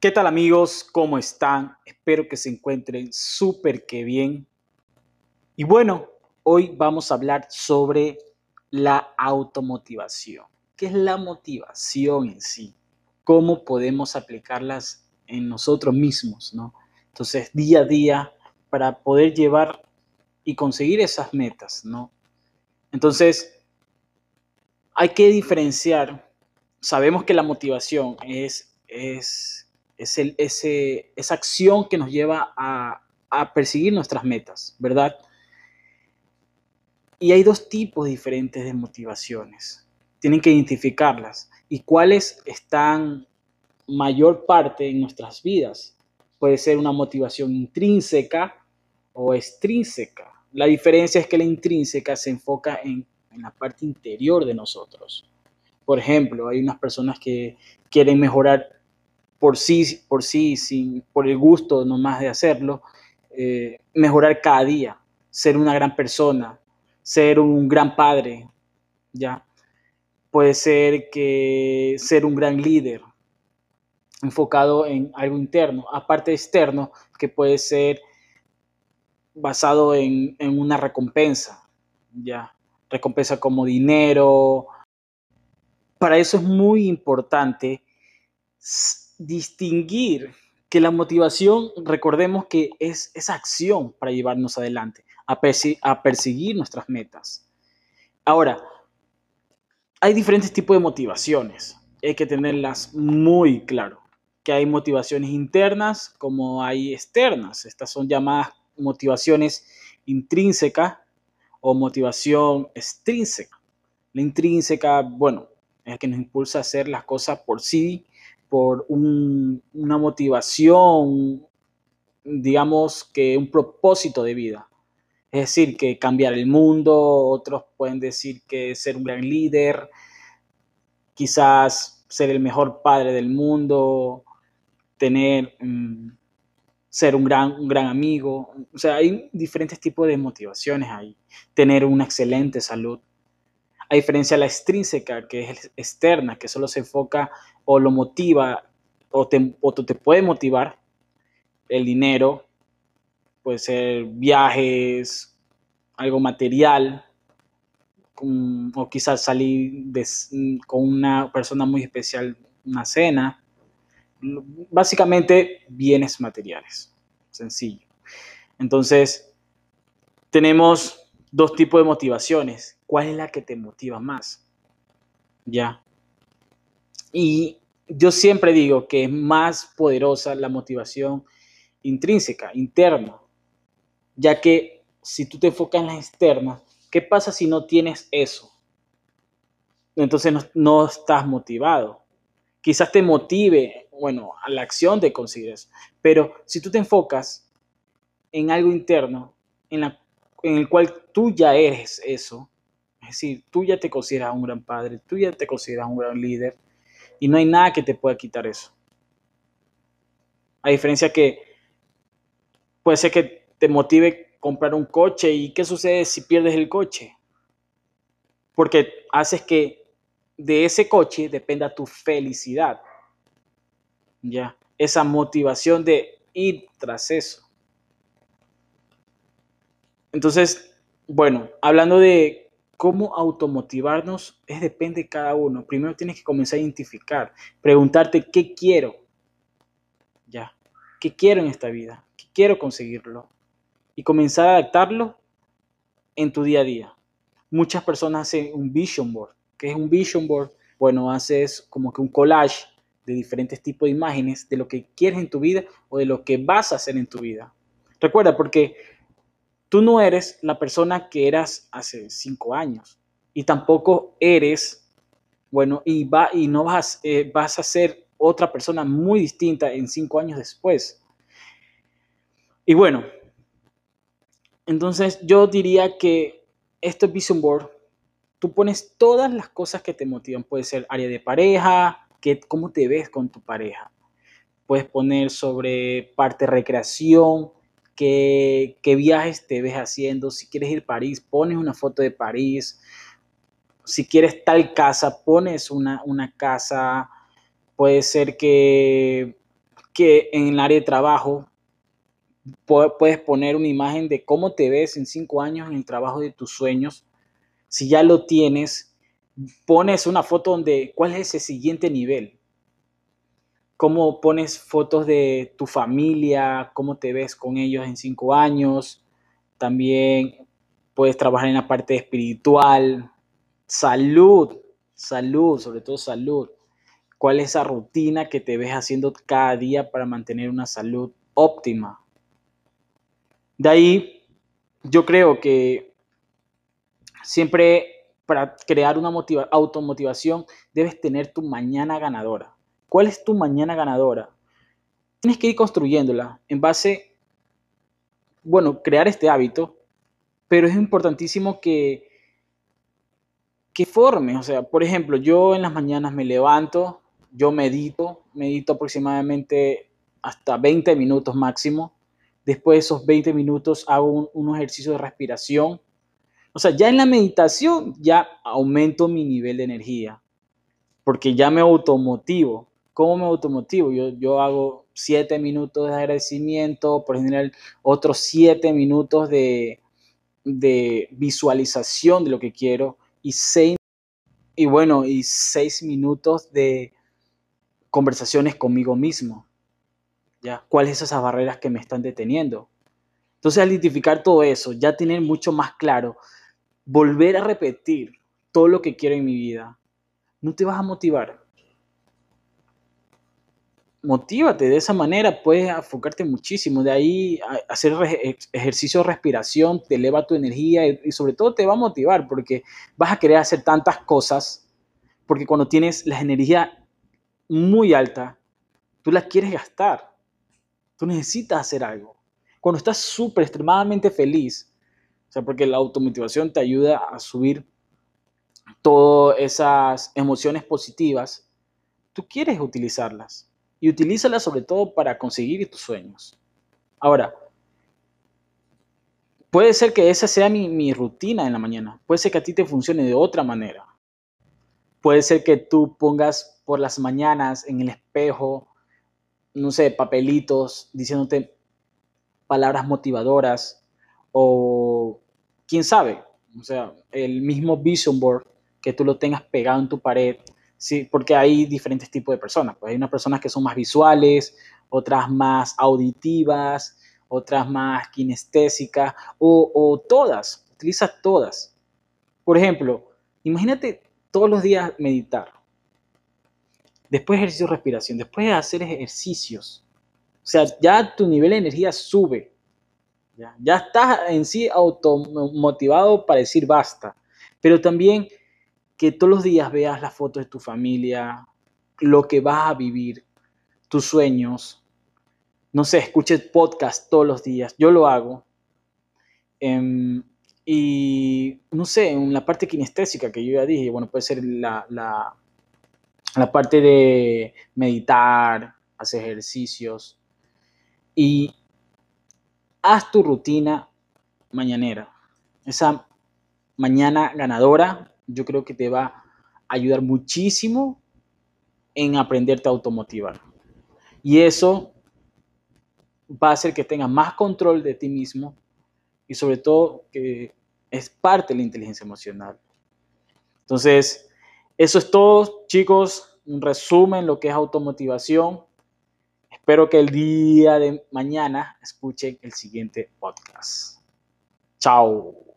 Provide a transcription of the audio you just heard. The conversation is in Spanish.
¿Qué tal amigos? ¿Cómo están? Espero que se encuentren súper que bien. Y bueno, hoy vamos a hablar sobre la automotivación. ¿Qué es la motivación en sí? ¿Cómo podemos aplicarlas en nosotros mismos? ¿no? Entonces, día a día, para poder llevar y conseguir esas metas, ¿no? Entonces, hay que diferenciar. Sabemos que la motivación es, es es el, ese, esa acción que nos lleva a, a perseguir nuestras metas, ¿verdad? Y hay dos tipos diferentes de motivaciones. Tienen que identificarlas y cuáles están mayor parte en nuestras vidas. Puede ser una motivación intrínseca o extrínseca. La diferencia es que la intrínseca se enfoca en, en la parte interior de nosotros. Por ejemplo, hay unas personas que quieren mejorar por sí, por sí, sin, por el gusto nomás de hacerlo, eh, mejorar cada día, ser una gran persona, ser un gran padre, ¿ya? Puede ser que ser un gran líder, enfocado en algo interno, aparte externo, que puede ser basado en, en una recompensa, ¿ya? Recompensa como dinero. Para eso es muy importante distinguir que la motivación, recordemos que es esa acción para llevarnos adelante, a, perseguir nuestras metas. Ahora, hay diferentes tipos de motivaciones, hay que tenerlas muy claro, que hay motivaciones internas como hay externas, estas son llamadas motivaciones intrínsecas o motivación extrínseca. La intrínseca, bueno, es la que nos impulsa a hacer las cosas por sí por una motivación, digamos que un propósito de vida. Es decir, que cambiar el mundo, otros pueden decir que ser un gran líder, quizás ser el mejor padre del mundo, tener, mm, ser un gran, un gran amigo. O sea, hay diferentes tipos de motivaciones ahí. Tener una excelente salud, a diferencia de la extrínseca, que es externa, que solo se enfoca o lo motiva o te, o te puede motivar el dinero, puede ser viajes, algo material, o quizás salir con una persona muy especial, una cena. Básicamente bienes materiales, sencillo. Entonces, tenemos dos tipos de motivaciones ¿Cuál es la que te motiva más? Ya. Y yo siempre digo que es más poderosa la motivación intrínseca, interna, ya que si tú te enfocas en la externa, ¿qué pasa si no tienes eso? Entonces no, estás motivado. Quizás te motive, bueno, a la acción de conseguir eso, pero si tú te enfocas en algo interno, en el cual tú ya eres eso, es decir, tú ya te consideras un gran padre, tú ya te consideras un gran líder y no hay nada que te pueda quitar eso. A diferencia que puede ser que te motive comprar un coche y ¿qué sucede si pierdes el coche? Porque haces que de ese coche dependa tu felicidad. Ya, esa motivación de ir tras eso. Entonces, bueno, hablando de cómo automotivarnos es depende de cada uno. Primero tienes que comenzar a identificar, preguntarte qué quiero. Ya, qué quiero en esta vida, qué quiero conseguirlo y comenzar a adaptarlo en tu día a día. Muchas personas hacen un vision board. ¿Qué es un vision board? Bueno, haces como que un collage de diferentes tipos de imágenes de lo que quieres en tu vida o de lo que vas a hacer en tu vida. Recuerda, porque Tú no eres la persona que eras hace cinco años y tampoco eres, bueno, y, va, y no vas, eh, vas a ser otra persona muy distinta en cinco años después. Y bueno, entonces yo diría que este Vision Board, tú pones todas las cosas que te motivan. Puede ser área de pareja, que, cómo te ves con tu pareja. Puedes poner sobre parte recreación, qué, viajes te ves haciendo. Si quieres ir a París, pones una foto de París. Si quieres tal casa, pones una, una casa. Puede ser que que en el área de trabajo puedes poner una imagen de cómo te ves en cinco años en el trabajo de tus sueños. Si ya lo tienes, pones una foto donde cuál es ese siguiente nivel. Cómo pones fotos de tu familia, cómo te ves con ellos en cinco años. También puedes trabajar en la parte espiritual, salud, salud, sobre todo salud. ¿Cuál es esa rutina que te ves haciendo cada día para mantener una salud óptima? De ahí, yo creo que siempre para crear una automotivación debes tener tu mañana ganadora. ¿Cuál es tu mañana ganadora? Tienes que ir construyéndola en base, bueno, crear este hábito, pero es importantísimo que, que forme. O sea, por ejemplo, yo en las mañanas me levanto, yo medito, medito aproximadamente hasta 20 minutos máximo Después de esos 20 minutos hago un, ejercicio de respiración. O sea, ya en la meditación ya aumento mi nivel de energía, porque ya me automotivo. ¿Cómo me automotivo? Yo, yo hago 7 minutos de agradecimiento, por general otros 7 minutos de, de visualización de lo que quiero y 6 y bueno, y 6 minutos de conversaciones conmigo mismo. ¿ya? ¿Cuáles son esas barreras que me están deteniendo? Entonces, al identificar todo eso, ya tener mucho más claro, volver a repetir todo lo que quiero en mi vida, no te vas a motivar. Motívate de esa manera, puedes enfocarte muchísimo. De ahí hacer ejercicio de respiración te eleva tu energía y sobre todo te va a motivar porque vas a querer hacer tantas cosas. Porque cuando tienes la energía muy alta, tú la quieres gastar. Tú necesitas hacer algo. Cuando estás súper, extremadamente feliz, o sea, porque la automotivación te ayuda a subir todas esas emociones positivas, tú quieres utilizarlas. Y utilízalas sobre todo para conseguir tus sueños. Ahora, puede ser que esa sea mi, mi, rutina en la mañana. Puede ser que a ti te funcione de otra manera. Puede ser que tú pongas por las mañanas en el espejo no sé, papelitos diciéndote palabras motivadoras o quién sabe, o sea, el mismo vision board que tú lo tengas pegado en tu pared, sí, porque hay diferentes tipos de personas, pues hay unas personas que son más visuales, otras más auditivas, otras más kinestésicas o, todas, utiliza todas. Por ejemplo, imagínate todos los días meditar después ejercicio de respiración, después de hacer ejercicios. O sea, ya tu nivel de energía sube. Ya, ya estás en sí automotivado para decir basta. Pero también que todos los días veas las fotos de tu familia, lo que vas a vivir, tus sueños. No sé, escuches podcast todos los días. Yo lo hago. Em, y no sé, en la parte kinestésica que yo ya dije, bueno, puede ser la, la parte de meditar, hacer ejercicios y haz tu rutina mañanera. Esa mañana ganadora yo creo que te va a ayudar muchísimo en aprenderte a automotivar. Y eso va a hacer que tengas más control de ti mismo y sobre todo que es parte de la inteligencia emocional. Entonces, eso es todo, chicos. Un resumen, lo que es automotivación. Espero que el día de mañana escuchen el siguiente podcast. Chao.